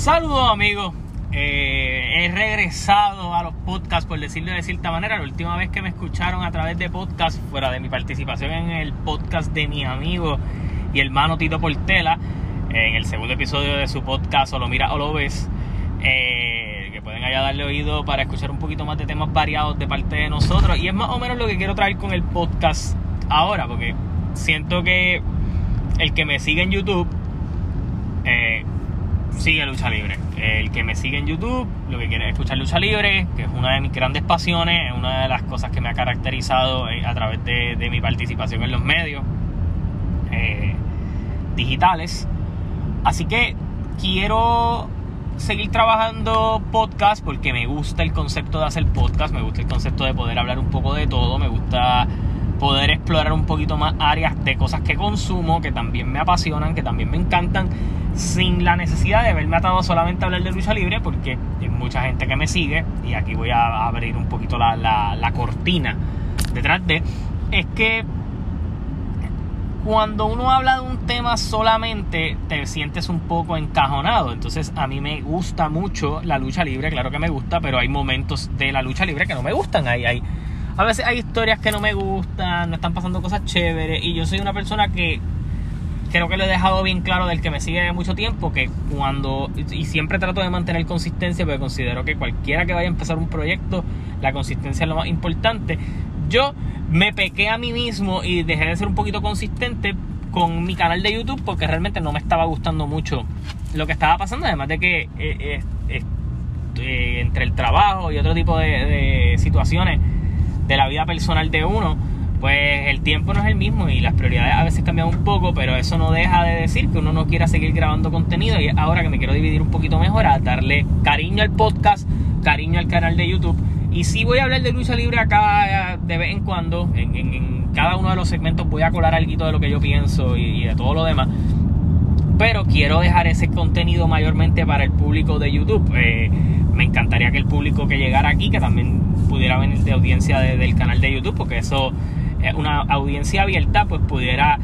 Saludos amigos, eh, he regresado a los podcasts por decirlo de cierta manera. La última vez que me escucharon a través de podcast, fuera de mi participación en el podcast de mi amigo y hermano Tito Portela, en el segundo episodio de su podcast O lo mira o lo ves, eh, que pueden allá darle oído para escuchar un poquito más de temas variados de parte de nosotros. Y es más o menos lo que quiero traer con el podcast ahora, porque siento que el que me sigue en YouTube eh, sigue lucha libre. El que me sigue en YouTube, lo que quiere es escuchar lucha libre, que es una de mis grandes pasiones, es una de las cosas que me ha caracterizado eh, a través de, mi participación en los medios eh, digitales. Así que quiero seguir trabajando podcast porque me gusta el concepto de hacer podcast, me gusta el concepto de poder hablar un poco de todo, me gusta poder explorar un poquito más áreas de cosas que consumo, que también me apasionan, que también me encantan sin la necesidad de verme atado solamente a hablar de lucha libre, porque hay mucha gente que me sigue, y aquí voy a abrir un poquito la, la, cortina detrás de, es que cuando uno habla de un tema solamente te sientes un poco encajonado. Entonces a mí me gusta mucho la lucha libre, claro que me gusta, pero hay momentos de la lucha libre que no me gustan. Hay, hay, a veces hay historias que no me gustan, no están pasando cosas chéveres y yo soy una persona que creo que lo he dejado bien claro del que me sigue mucho tiempo, que cuando, y siempre trato de mantener consistencia, porque considero que cualquiera que vaya a empezar un proyecto, la consistencia es lo más importante. Yo me pequé a mí mismo y dejé de ser un poquito consistente con mi canal de YouTube porque realmente no me estaba gustando mucho lo que estaba pasando, además de que eh, eh, eh, entre el trabajo y otro tipo de situaciones de la vida personal de uno, pues el tiempo no es el mismo y las prioridades a veces cambian un poco, pero eso no deja de decir que uno no quiera seguir grabando contenido y ahora que me quiero dividir un poquito mejor a darle cariño al podcast, cariño al canal de YouTube. Y sí voy a hablar de lucha libre acá de vez en cuando, en, cada uno de los segmentos voy a colar algo de lo que yo pienso y, de todo lo demás, pero quiero dejar ese contenido mayormente para el público de YouTube. Eh, me encantaría que el público que llegara aquí, que también pudiera venir de audiencia del canal de YouTube, porque eso una audiencia abierta, pues pudiera,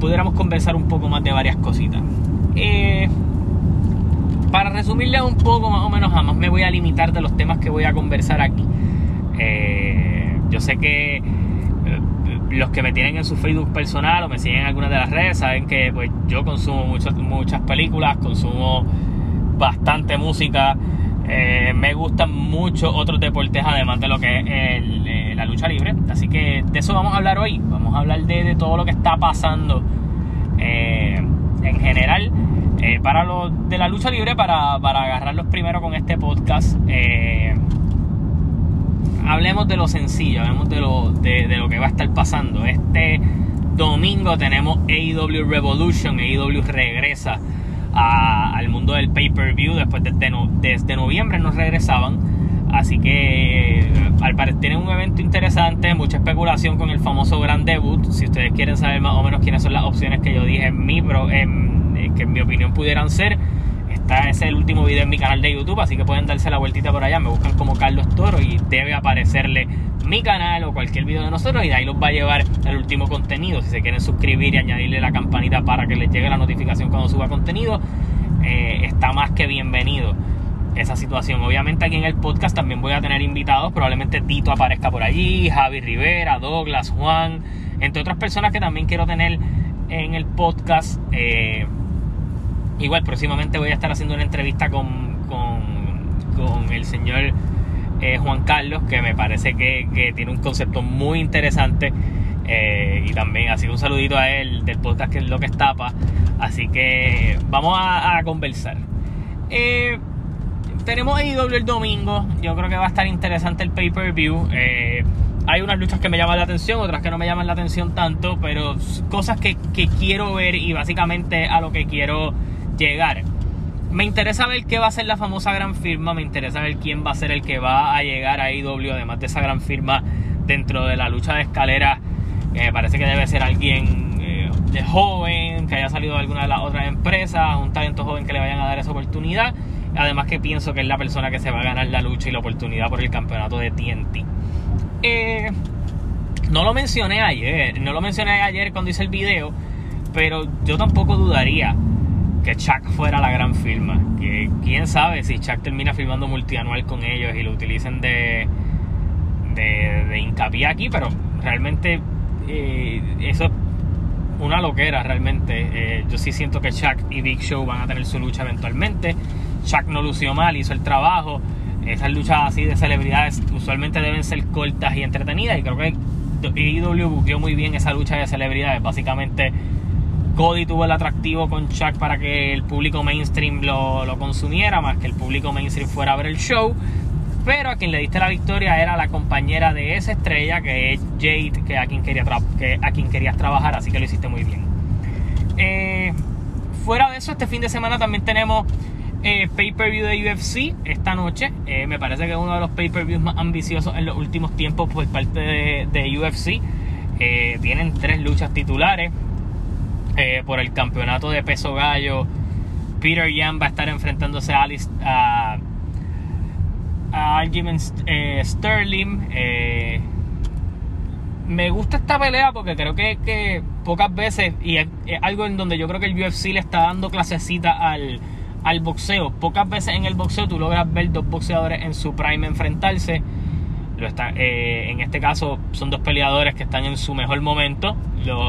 pudiéramos conversar un poco más de varias cositas. Eh, para resumirle un poco más o menos, jamás me voy a limitar de los temas que voy a conversar aquí. Eh, yo sé que eh, los que me tienen en su Facebook personal o me siguen en algunas de las redes saben que pues yo consumo muchas, muchas películas, consumo bastante música, me gustan mucho otros deportes además de lo que es el, la lucha libre. Así que de eso vamos a hablar hoy. Vamos a hablar de, todo lo que está pasando eh, en general eh, para lo de la lucha libre, para, para agarrarlos primero con este podcast. Eh, hablemos de lo sencillo, hablemos de lo, de, lo que va a estar pasando. Este domingo tenemos AEW Revolution, AEW regresa al mundo del pay-per-view después de, desde noviembre nos regresaban Así que al parecer tienen un evento interesante, mucha especulación con el famoso gran debut. Si ustedes quieren saber más o menos quiénes son las opciones que yo dije en mi en, eh, que en mi opinión pudieran ser, está ese el último video en mi canal de YouTube, así que pueden darse la vueltita por allá, me buscan como Carlos Toro y debe aparecerle mi canal o cualquier video de nosotros y de ahí los va a llevar el último contenido. Si se quieren suscribir y añadirle la campanita para que les llegue la notificación cuando suba contenido, eh, está más que bienvenido esa situación. Obviamente aquí en el podcast también voy a tener invitados, probablemente Tito aparezca por allí, Javi Rivera, Douglas, Juan, entre otras personas que también quiero tener en el podcast. Eh, igual próximamente voy a estar haciendo una entrevista con, con, el señor eh, Juan Carlos, que me parece que, tiene un concepto muy interesante. Eh, y también así un saludito a él del podcast que es lo que es tapa. Así que vamos a, conversar. Eh, tenemos AEW el domingo. Yo creo que va a estar interesante el pay-per-view. Eh, hay unas luchas que me llaman la atención, otras que no me llaman la atención tanto, pero cosas que, quiero ver y básicamente a lo que quiero llegar. Me interesa ver qué va a ser la famosa gran firma, me interesa ver quién va a ser el que va a llegar a AEW, además de esa gran firma dentro de la lucha de escalera. me parece que debe ser alguien eh, de joven, que haya salido de alguna de las otras empresas, un talento joven que le vayan a dar esa oportunidad. Además que pienso que es la persona que se va a ganar la lucha y la oportunidad por el campeonato de TNT. Eh, no lo mencioné ayer, no lo mencioné ayer cuando hice el video, pero yo tampoco dudaría que Chuck fuera la gran firma. Que quién sabe si Chuck termina filmando multianual con ellos y lo utilicen de, de, de hincapié aquí, pero realmente eh, eso es una loquera realmente. Eh, yo sí siento que Chuck y Big Show van a tener su lucha eventualmente. Chuck no lució mal, hizo el trabajo. Esas luchas así de celebridades usualmente deben ser cortas y entretenidas y creo que IW buqueó muy bien esa lucha de celebridades. Básicamente Cody tuvo el atractivo con Chuck para que el público mainstream lo, lo consumiera, más que el público mainstream fuera a ver el show. Pero a quien le diste la victoria era la compañera de esa estrella, que es Jade, que a quien, a quien querías trabajar, así que lo hiciste muy bien. Eh, fuera de eso, este fin de semana también tenemos eh, pay-per-view de UFC esta noche. Eh, me parece que es uno de los pay-per-views más ambiciosos en los últimos tiempos por parte de, UFC. tienen tres luchas titulares. Por el campeonato de peso gallo, Peter Yan va a estar enfrentándose a, Alice, a eh, Sterling. Eh, me gusta esta pelea porque creo que, pocas veces, y es, algo en donde yo creo que el UFC le está dando clasecita al, al boxeo. Pocas veces en el boxeo tú logras ver dos boxeadores en su prime enfrentarse. Lo eh, en este caso son dos peleadores que están en su mejor momento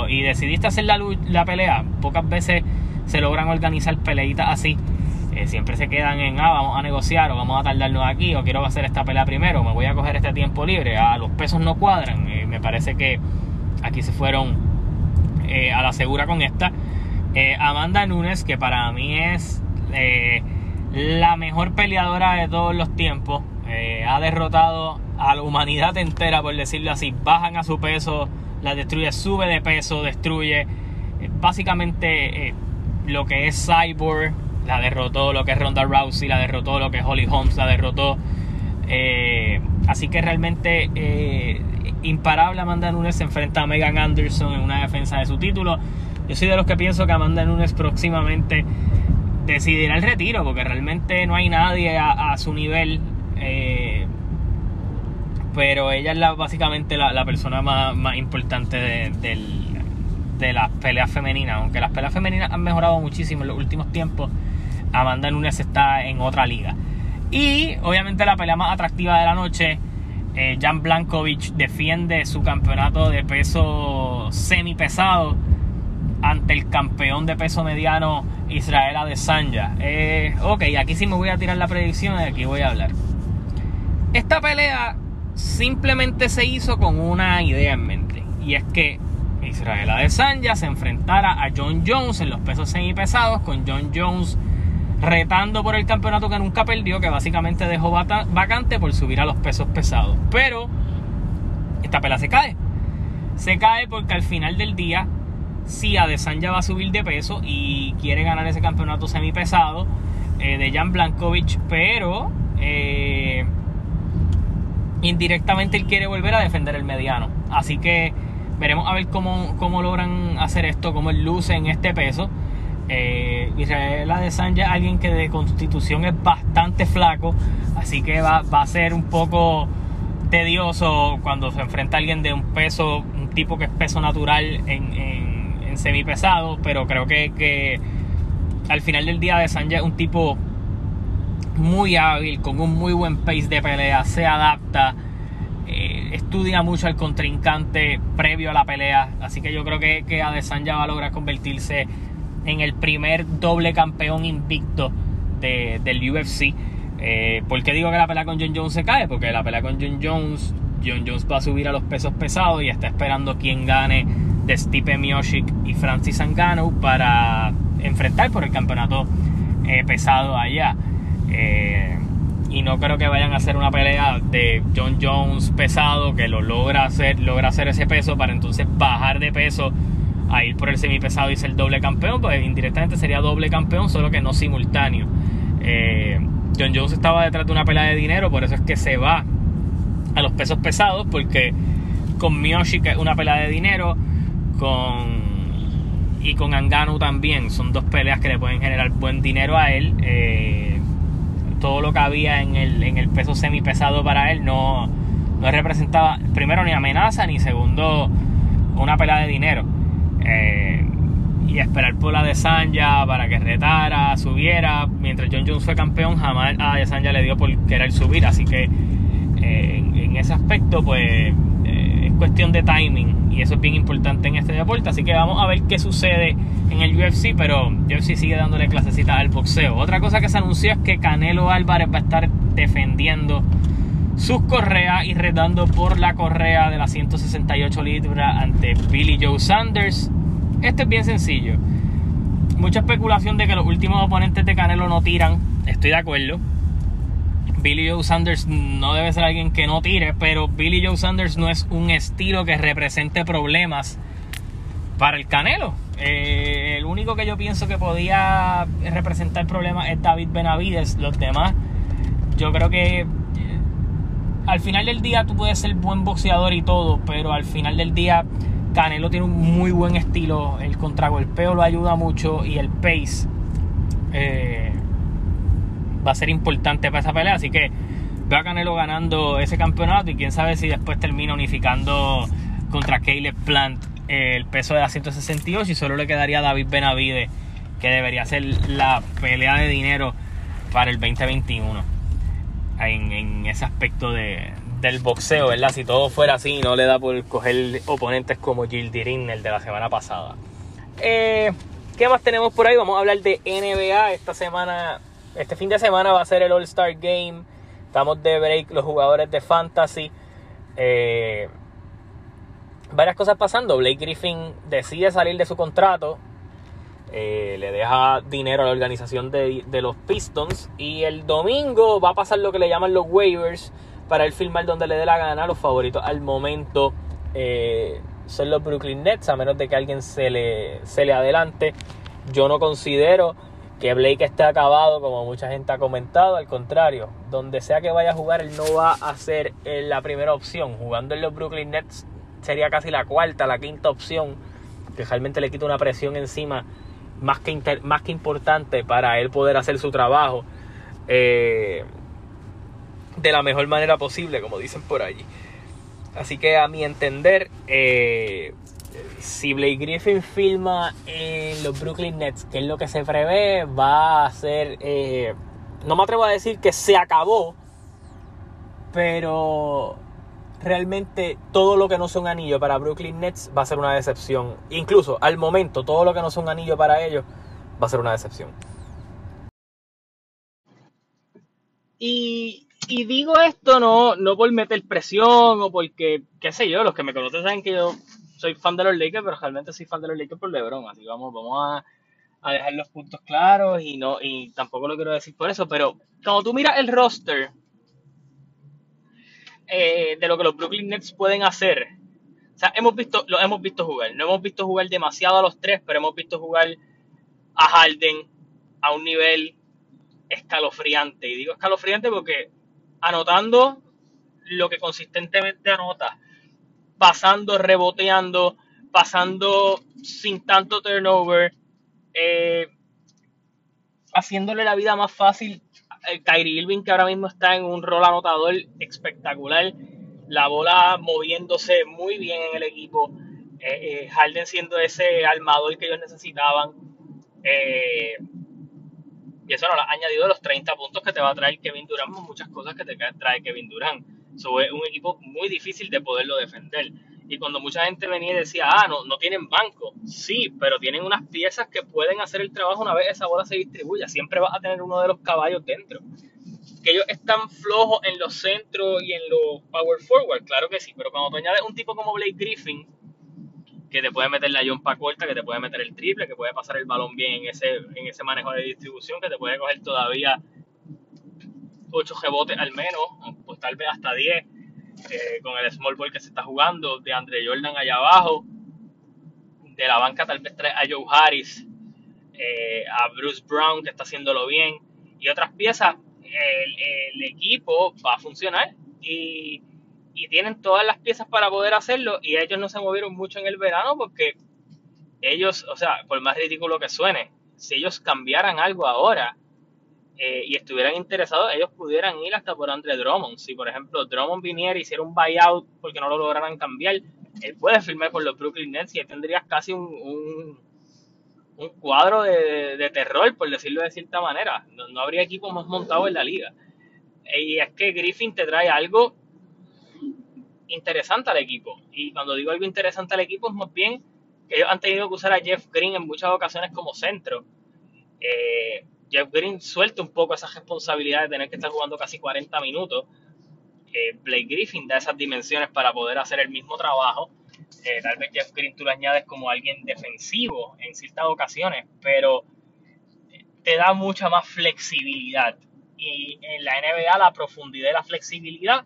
y decidiste hacer la, la pelea. Pocas veces se logran organizar peleitas así. Eh, siempre se quedan en, ah, vamos a negociar o vamos a tardarnos aquí o quiero hacer esta pelea primero, me voy a coger este tiempo libre, ah, los pesos no cuadran. Eh, me parece que aquí se fueron a la segura con esta. Amanda Nunes, que para mí es la mejor peleadora de todos los tiempos, ha derrotado a la humanidad entera, por decirlo así, bajan a su peso, la destruye, sube de peso, destruye. básicamente lo que es Cyborg la derrotó lo que es Ronda Rousey, la derrotó lo que es Holly Holmes, la derrotó. Eh, así que realmente eh, imparable Amanda Nunes se enfrenta a Megan Anderson en una defensa de su título. Yo soy de los que pienso que Amanda Nunes próximamente decidirá el retiro, porque realmente no hay nadie a, su nivel. Eh, pero ella es básicamente la, persona más, importante de, las peleas femeninas. Aunque las peleas femeninas han mejorado muchísimo en los últimos tiempos Amanda Nunes está en otra liga. Y obviamente la pelea más atractiva de la noche, eh, Jan Blankovic defiende su campeonato de peso semi pesado ante el campeón de peso mediano Israel Adesanya. Eh, ok, aquí sí me voy a tirar la predicción y aquí voy a hablar. Esta pelea simplemente se hizo con una idea en mente. Y es que Israel Adesanya se enfrentara a John Jones en los pesos semi pesados con John Jones retando por el campeonato que nunca perdió, que básicamente dejó vacante por subir a los pesos pesados. Pero esta pelea se cae. Se cae porque al final del día, si Adesanya va a subir de peso y quiere ganar ese campeonato semipesado eh, de Jan Blankovic, pero eh, indirectamente él quiere volver a defender el mediano. Así que veremos a ver cómo, cómo logran hacer esto, cómo él luce en este peso. Eh, Israel Adesanya alguien que de constitución es bastante flaco, así que va, a ser un poco tedioso cuando se enfrenta a alguien de un peso, un tipo que es peso natural en, en, semipesado, pero creo que, al final del día Adesanya es un tipo muy hábil, con un muy buen pace de pelea, se adapta, eh, estudia mucho al contrincante previo a la pelea, así que yo creo que, que Adesanya va a lograr convertirse en el primer doble campeón invicto del UFC. Eh, ¿Por qué digo que la pelea con John Jones se cae? Porque la pelea con John Jones, John Jones va a subir a los pesos pesados y está esperando quien gane de Stipe Miocic y Francis Ngannou para enfrentar por el campeonato eh, pesado allá. Eh, y no creo que vayan a hacer una pelea de John Jones pesado que lo logra hacer, logra hacer ese peso para entonces bajar de peso a ir por el semipesado y ser doble campeón, pues indirectamente sería doble campeón, solo que no simultáneo. Eh, John Jones estaba detrás de una pelea de dinero, por eso es que se va a los pesos pesados, porque con Miyoshi, que es una pelea de dinero, con y con Angano también, son dos peleas que le pueden generar buen dinero a él. Eh, todo lo que había en el, en el peso semipesado para él no, no representaba, primero, ni amenaza, ni segundo, una pelea de dinero. Eh, y esperar por la de Sanja para que retara, subiera. Mientras John Jones fue campeón, jamás a Sanja le dio por querer subir. Así que eh, en, ese aspecto, pues es cuestión de timing. Y eso es bien importante en este deporte. Así que vamos a ver qué sucede en el UFC. Pero UFC sigue dándole clasecita al boxeo. Otra cosa que se anunció es que Canelo Álvarez va a estar defendiendo sus correas y retando por la correa de las 168 libras ante Billy Joe Sanders. Esto es bien sencillo. Mucha especulación de que los últimos oponentes de Canelo no tiran. Estoy de acuerdo. Billy Joe Sanders no debe ser alguien que no tire, pero Billy Joe Sanders no es un estilo que represente problemas para el Canelo. Eh, el único que yo pienso que podía representar problemas es David Benavides. Los demás, yo creo que al final del día tú puedes ser buen boxeador y todo, pero al final del día Canelo tiene un muy buen estilo, el contragolpeo lo ayuda mucho y el pace eh, va a ser importante para esa pelea, así que veo a Canelo ganando ese campeonato y quién sabe si después termina unificando contra Caleb Plant el peso de la 168 y solo le quedaría a David Benavide que debería ser la pelea de dinero para el 2021 en, ese aspecto de, del boxeo, ¿verdad? Si todo fuera así, no le da por coger oponentes como Gildirin, el de la semana pasada. Eh, ¿Qué más tenemos por ahí? Vamos a hablar de NBA. Esta semana, este fin de semana va a ser el All-Star Game. Estamos de break los jugadores de Fantasy. Eh, varias cosas pasando. Blake Griffin decide salir de su contrato. Eh, le deja dinero a la organización de, los Pistons. Y el domingo va a pasar lo que le llaman los waivers para él filmar donde le dé la gana. Los favoritos al momento eh, son los Brooklyn Nets, a menos de que alguien se le, se le adelante. Yo no considero que Blake esté acabado, como mucha gente ha comentado. Al contrario, donde sea que vaya a jugar, él no va a ser eh, la primera opción. Jugando en los Brooklyn Nets sería casi la cuarta, la quinta opción. Que realmente le quita una presión encima más que, más que importante para él poder hacer su trabajo eh, de la mejor manera posible, como dicen por allí. Así que a mi entender, eh, si Blake Griffin filma en los Brooklyn Nets, que es lo que se prevé, va a ser... Eh, no me atrevo a decir que se acabó, pero realmente todo lo que no son anillo para Brooklyn Nets va a ser una decepción. Incluso al momento, todo lo que no son anillo para ellos va a ser una decepción. Y, digo esto no, no por meter presión o porque, qué sé yo, los que me conocen saben que yo soy fan de los Lakers, pero realmente soy fan de los Lakers por LeBron. Así vamos, vamos a, dejar los puntos claros y no y tampoco lo quiero decir por eso, pero cuando tú miras el roster eh, de lo que los Brooklyn Nets pueden hacer. O sea, hemos visto, lo hemos visto jugar. No hemos visto jugar demasiado a los tres, pero hemos visto jugar a Harden a un nivel escalofriante. Y digo escalofriante porque anotando lo que consistentemente anota, pasando, reboteando, pasando sin tanto turnover, eh, haciéndole la vida más fácil Kyrie Irving, que ahora mismo está en un rol anotador espectacular, la bola moviéndose muy bien en el equipo, eh, eh, Harden siendo ese armador que ellos necesitaban. Y eso no lo ha añadido los 30 puntos que te va a traer Kevin Durant, muchas cosas que te trae Kevin Durant. Eso es un equipo muy difícil de poderlo defender. Y cuando mucha gente venía y decía, ah, no, no tienen banco. Sí, pero tienen unas piezas que pueden hacer el trabajo una vez esa bola se distribuya. Siempre vas a tener uno de los caballos dentro. Que ellos están flojos en los centros y en los power forward, claro que sí. Pero cuando tú añades un tipo como Blake Griffin, que te puede meter la jumpa corta, que te puede meter el triple, que puede pasar el balón bien en ese, en ese manejo de distribución, que te puede coger todavía 8 rebotes al menos, tal vez hasta 10 eh, con el small ball que se está jugando, de Andre Jordan allá abajo, de la banca tal vez trae a Joe Harris, eh, a Bruce Brown que está haciéndolo bien y otras piezas, el, equipo va a funcionar y, y, tienen todas las piezas para poder hacerlo y ellos no se movieron mucho en el verano porque ellos, o sea, por más ridículo que suene, si ellos cambiaran algo ahora, eh, y estuvieran interesados, ellos pudieran ir hasta por Andre Drummond. Si, por ejemplo, Drummond viniera y hiciera un buyout porque no lo lograran cambiar, él puede firmar por los Brooklyn Nets y tendrías casi un, un cuadro de, terror, por decirlo de cierta manera. No, habría equipo más montado en la liga. Y es que Griffin te trae algo interesante al equipo. Y cuando digo algo interesante al equipo es más bien que ellos han tenido que usar a Jeff Green en muchas ocasiones como centro. Eh, Jeff Green suelta un poco esa responsabilidad de tener que estar jugando casi 40 minutos. Eh, Blake Griffin da esas dimensiones para poder hacer el mismo trabajo eh, tal vez Jeff Green tú lo añades como alguien defensivo en ciertas ocasiones, pero te da mucha más flexibilidad. Y en la NBA la profundidad y la flexibilidad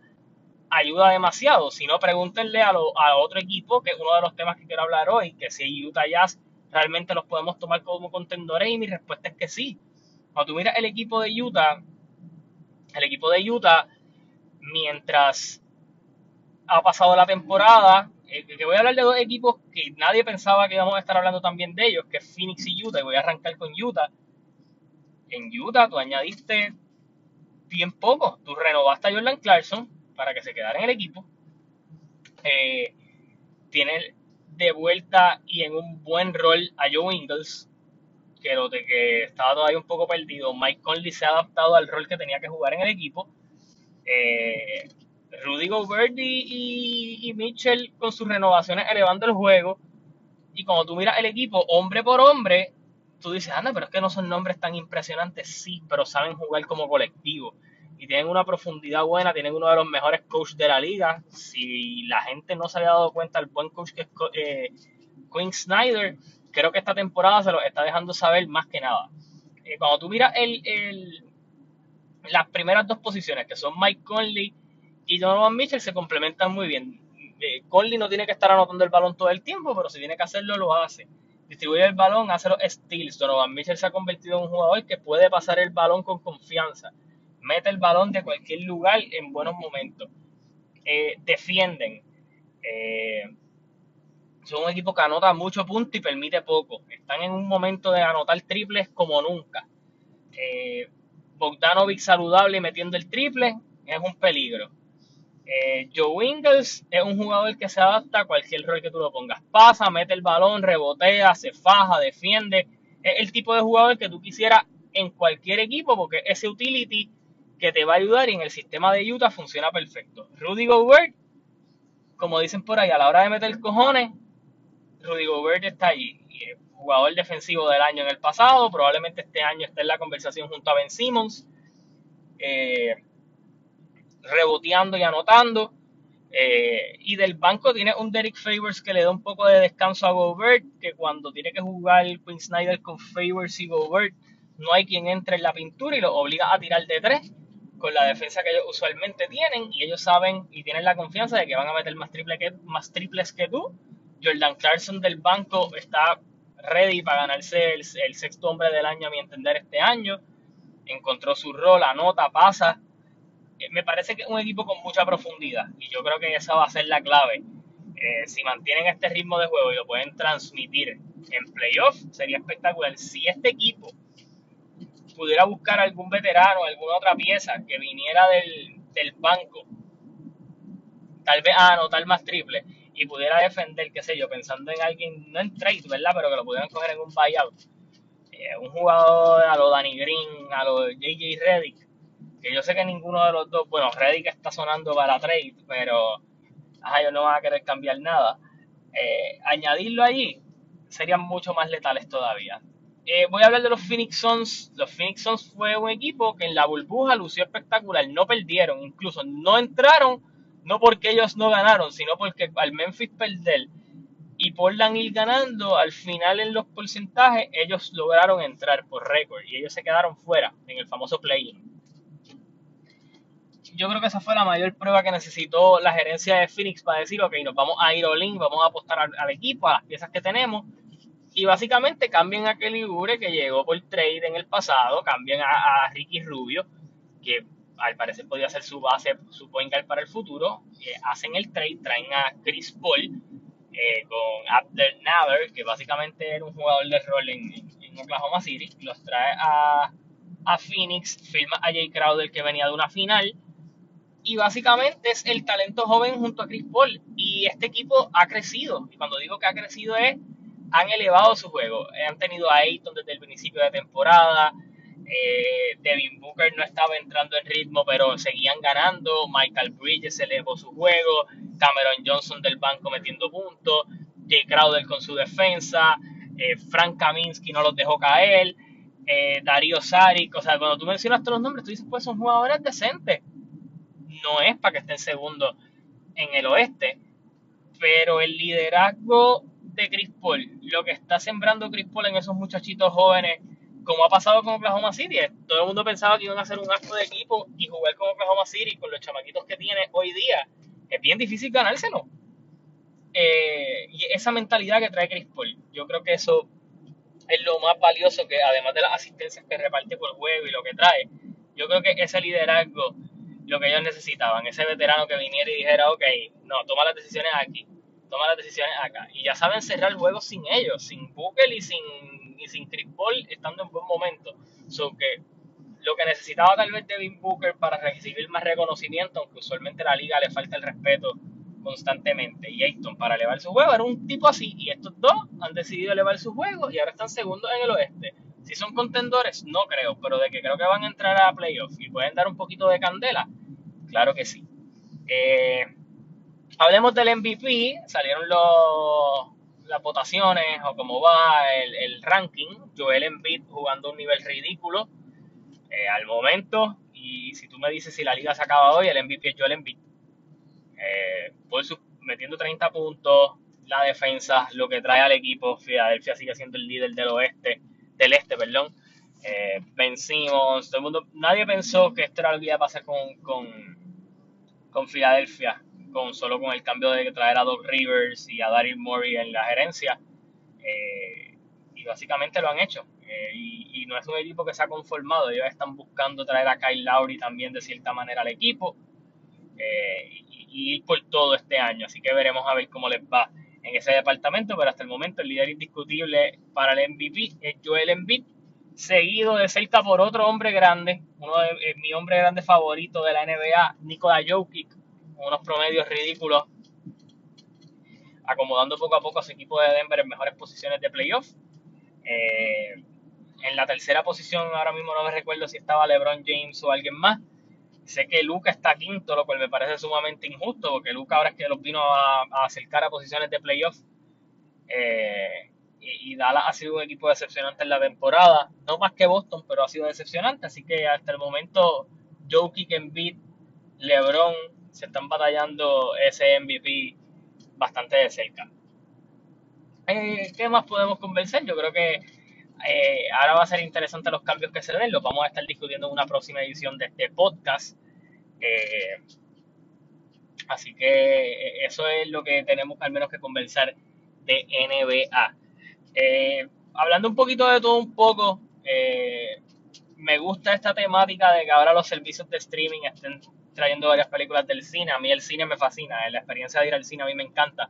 ayuda demasiado. Si no, pregúntenle a, a otro equipo, que es uno de los temas que quiero hablar hoy, que si Utah Jazz realmente los podemos tomar como contendores y mi respuesta es que sí. Cuando tú miras el equipo de Utah, el equipo de Utah, mientras ha pasado la temporada, eh, que voy a hablar de dos equipos que nadie pensaba que íbamos a estar hablando también de ellos, que es Phoenix y Utah, y voy a arrancar con Utah. En Utah tú añadiste bien poco, tú renovaste a Jordan Clarkson para que se quedara en el equipo. Eh, tiene de vuelta y en un buen rol a Joe Ingles, que, estaba todavía un poco perdido. Mike Conley se ha adaptado al rol que tenía que jugar en el equipo. Eh, Rudy Gobert y, Mitchell con sus renovaciones elevando el juego. Y cuando tú miras el equipo hombre por hombre, tú dices, anda, pero es que no son nombres tan impresionantes. Sí, pero saben jugar como colectivo. Y tienen una profundidad buena, tienen uno de los mejores coaches de la liga. Si la gente no se había dado cuenta el buen coach que es eh, Quinn Snyder, creo que esta temporada se lo está dejando saber más que nada. Eh, cuando tú miras el, las primeras dos posiciones, que son Mike Conley y Donovan Mitchell se complementan muy bien. Eh, Conley no tiene que estar anotando el balón todo el tiempo, pero si tiene que hacerlo, lo hace. Distribuye el balón, hace los steals. Donovan Mitchell se ha convertido en un jugador que puede pasar el balón con confianza. Mete el balón de cualquier lugar en buenos momentos. Eh, defienden. Eh, son un equipo que anota mucho punto y permite poco. Están en un momento de anotar triples como nunca. Bogdanovic saludable y metiendo el triple es un peligro. Eh, Joe Ingles es un jugador que se adapta a cualquier rol que tú lo pongas. Pasa, mete el balón, rebotea, se faja, defiende. Es el tipo de jugador que tú quisieras en cualquier equipo porque ese utility que te va a ayudar y en el sistema de Utah funciona perfecto. Rudy Gobert, como dicen por ahí, a la hora de meter cojones, Rudy Gobert está allí. jugador defensivo del año en el pasado, probablemente este año esté en la conversación junto a Ben Simmons. Eh, reboteando y anotando. Eh, y del banco tiene un Derek Favors que le da un poco de descanso a Gobert, que cuando tiene que jugar Quinn Snyder con Favors y Gobert, no hay quien entre en la pintura y lo obliga a tirar de tres con la defensa que ellos usualmente tienen y ellos saben y tienen la confianza de que van a meter más, que, más triples que tú. Jordan Clarkson del banco está ready para ganarse el, sexto hombre del año a mi entender este año. Encontró su rol, anota, pasa eh, me parece que es un equipo con mucha profundidad y yo creo que esa va a ser la clave. Eh, si mantienen este ritmo de juego y lo pueden transmitir en playoff, sería espectacular. Si este equipo pudiera buscar algún veterano, alguna otra pieza que viniera del, del banco, tal vez a anotar más triple y pudiera defender, qué sé yo, pensando en alguien, no en trade, ¿verdad? Pero que lo pudieran coger en un buyout. Eh, un jugador a lo Danny Green, a lo JJ Reddick, que yo sé que ninguno de los dos, bueno, Reddick está sonando para trade, pero ajá, ellos no van a querer cambiar nada. Eh, añadirlo allí serían mucho más letales todavía. Eh, voy a hablar de los Phoenix Suns. Los Phoenix Suns fue un equipo que en la burbuja lució espectacular. No perdieron, incluso no entraron, no porque ellos no ganaron, sino porque al Memphis perder y Portland ir ganando, al final en los porcentajes ellos lograron entrar por récord y ellos se quedaron fuera en el famoso play-in yo creo que esa fue la mayor prueba que necesitó la gerencia de Phoenix para decir, ok, nos vamos a ir all in, vamos a apostar al, equipo, a las piezas que tenemos. Y básicamente cambian a Kelly Oubre, que llegó por trade en el pasado, cambian a, Ricky Rubio, que al parecer podía ser su base, su point guard para el futuro. Eh, hacen el trade, traen a Chris Paul eh, con Abdel Nader, que básicamente era un jugador de rol en, en Oklahoma City. Los trae a, a Phoenix, firma a Jay Crowder, que venía de una final y básicamente es el talento joven junto a Chris Paul. Y este equipo ha crecido. Y cuando digo que ha crecido es han elevado su juego. Han tenido a Ayton desde el principio de temporada. Eh, Devin Booker no estaba entrando en ritmo, pero seguían ganando. Michael Bridges elevó su juego. Cameron Johnson del banco metiendo puntos. Jay Crowder con su defensa. Eh, Frank Kaminsky no los dejó caer. Eh, Darío Saric. O sea, cuando tú mencionas todos los nombres, tú dices, pues son jugadores decentes. No es para que estén segundo en el oeste. Pero el liderazgo de Chris Paul, lo que está sembrando Chris Paul en esos muchachitos jóvenes como ha pasado con Oklahoma City. Todo el mundo pensaba que iban a hacer un acto de equipo y jugar con Oklahoma City con los chamaquitos que tiene hoy día. Es bien difícil ganárselo. Eh, y esa mentalidad que trae Chris Paul, yo creo que eso es lo más valioso que, además de las asistencias que reparte por juego y lo que trae, yo creo que ese liderazgo, lo que ellos necesitaban, ese veterano que viniera y dijera, ok, no, toma las decisiones aquí, toma las decisiones acá. Y ya saben cerrar el juego sin ellos, sin Booker y sin sin Chris Paul estando en buen momento. So que lo que necesitaba tal vez Devin Booker para recibir más reconocimiento, aunque usualmente la liga le falta el respeto constantemente, y Ayton para elevar su juego, era un tipo así, y estos dos han decidido elevar su juego y ahora están segundos en el oeste. Si son contendores, no creo, pero de que creo que van a entrar a playoffs y pueden dar un poquito de candela, claro que sí. Eh, hablemos del MVP, salieron los las votaciones o cómo va el, ranking, Joel Embiid jugando a un nivel ridículo eh, al momento. Y si tú me dices si la liga se acaba hoy, el MVP es Joel Embiid. Eh, metiendo 30 puntos, la defensa, lo que trae al equipo. Filadelfia sigue siendo el líder del oeste, del este, perdón. Eh, vencimos, todo el mundo, nadie pensó que esto era lo que iba a pasar con, con, con Filadelfia con solo con el cambio de traer a Doc Rivers y a Daryl Morey en la gerencia. Eh, y básicamente lo han hecho. Eh, y, no es un equipo que se ha conformado. Ellos están buscando traer a Kyle Lowry también de cierta manera al equipo. Eh, y, ir por todo este año. Así que veremos a ver cómo les va en ese departamento. Pero hasta el momento el líder indiscutible para el MVP es Joel Embiid. Seguido de cerca por otro hombre grande, uno de mi hombre grande favorito de la NBA, Nikola Jokic, unos promedios ridículos, acomodando poco a poco a su equipo de Denver en mejores posiciones de playoff. Eh, en la tercera posición, ahora mismo no me recuerdo si estaba LeBron James o alguien más. Sé que Luca está quinto, lo cual me parece sumamente injusto, porque Luca ahora es que los vino a, acercar a posiciones de playoff. Eh, y, Dallas ha sido un equipo decepcionante en la temporada. No más que Boston, pero ha sido decepcionante. Así que hasta el momento, Jokic, Embiid, LeBron, se están batallando ese MVP bastante de cerca. Eh, ¿Qué más podemos convencer? Yo creo que eh, ahora va a ser interesante los cambios que se den. Los vamos a estar discutiendo en una próxima edición de este podcast. Eh, así que eso es lo que tenemos al menos que conversar de NBA. hablando un poquito de todo un poco, me gusta esta temática de que ahora los servicios de streaming estén trayendo varias películas del cine. A mí el cine me fascina, eh, la experiencia de ir al cine a mí me encanta.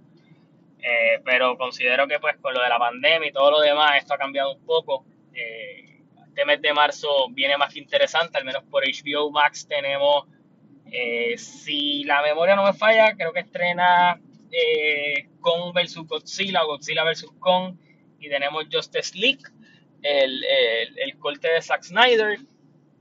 Eh, pero considero que pues con lo de la pandemia y todo lo demás, esto ha cambiado un poco. Eh, este mes de marzo viene más que interesante, al menos por HBO Max tenemos, si la memoria no me falla, creo que estrena Kong vs. Godzilla, Godzilla vs. Kong, y tenemos Justice League, el, el, el corte de Zack Snyder.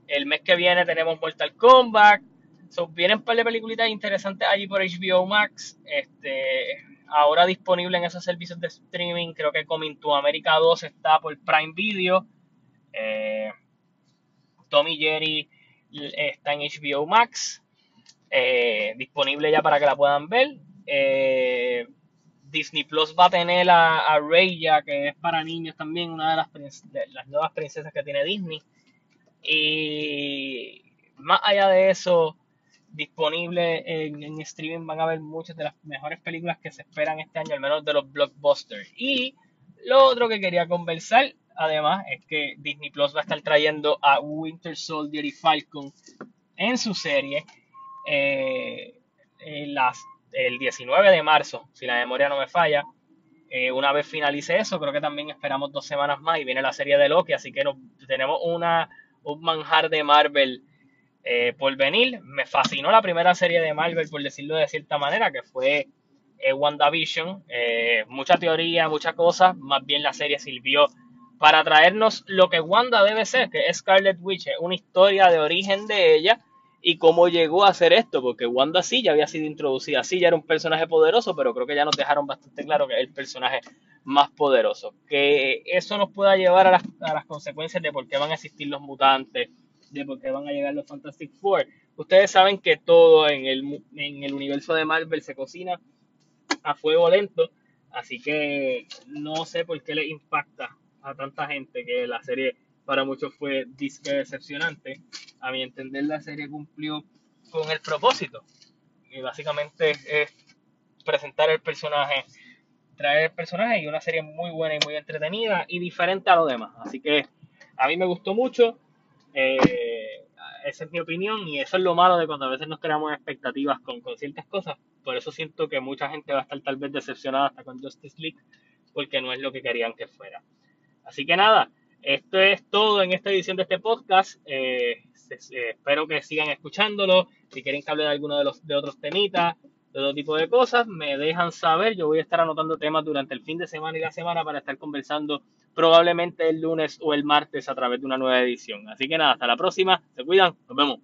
El mes que viene tenemos Mortal Kombat, So, vienen un par de películas interesantes allí por HBO Max. Este, ahora disponible en esos servicios de streaming. Creo que Coming to America 2 está por Prime Video. Eh, Tommy Jerry está en HBO Max. Eh, disponible ya para que la puedan ver. Eh, Disney Plus va a tener a, a Raya, que es para niños también, una de las, de las nuevas princesas que tiene Disney. Y más allá de eso, disponible en, streaming van a ver muchas de las mejores películas que se esperan este año, al menos de los blockbusters. Y lo otro que quería conversar, además, es que Disney Plus va a estar trayendo a Winter Soldier y Falcon en su serie eh, el 19 de marzo, si la memoria no me falla. Eh, una vez finalice eso, creo que también esperamos dos semanas más y viene la serie de Loki, así que tenemos una, un manjar de Marvel eh, por venir. Me fascinó la primera serie de Marvel, por decirlo de cierta manera, que fue eh, WandaVision. Eh, mucha teoría, muchas cosas. Más bien la serie sirvió para traernos lo que Wanda debe ser, que es Scarlet Witch, una historia de origen de ella y cómo llegó a hacer esto, porque Wanda sí ya había sido introducida, sí ya era un personaje poderoso, pero creo que ya nos dejaron bastante claro que es el personaje más poderoso. Que eso nos pueda llevar a las, a las consecuencias de por qué van a existir los mutantes, de por qué van a llegar los Fantastic Four. Ustedes saben que todo en el, en el universo de Marvel se cocina a fuego lento, así que no sé por qué le impacta a tanta gente que la serie para muchos fue decepcionante. A mi entender la serie cumplió con el propósito y básicamente es presentar el personaje, traer el personaje y una serie muy buena y muy entretenida y diferente a lo demás. Así que a mí me gustó mucho. Eh, esa es mi opinión y eso es lo malo de cuando a veces nos creamos expectativas con, ciertas cosas. Por eso siento que mucha gente va a estar tal vez decepcionada hasta con Justice League porque no es lo que querían que fuera. Así que nada, esto es todo en esta edición de este podcast. Eh, espero que sigan escuchándolo. Si quieren que hable de alguno de los de otros temitas, de otro tipo de cosas, me dejan saber. Yo voy a estar anotando temas durante el fin de semana y la semana para estar conversando probablemente el lunes o el martes a través de una nueva edición. Así que nada, hasta la próxima. Se cuidan. Nos vemos.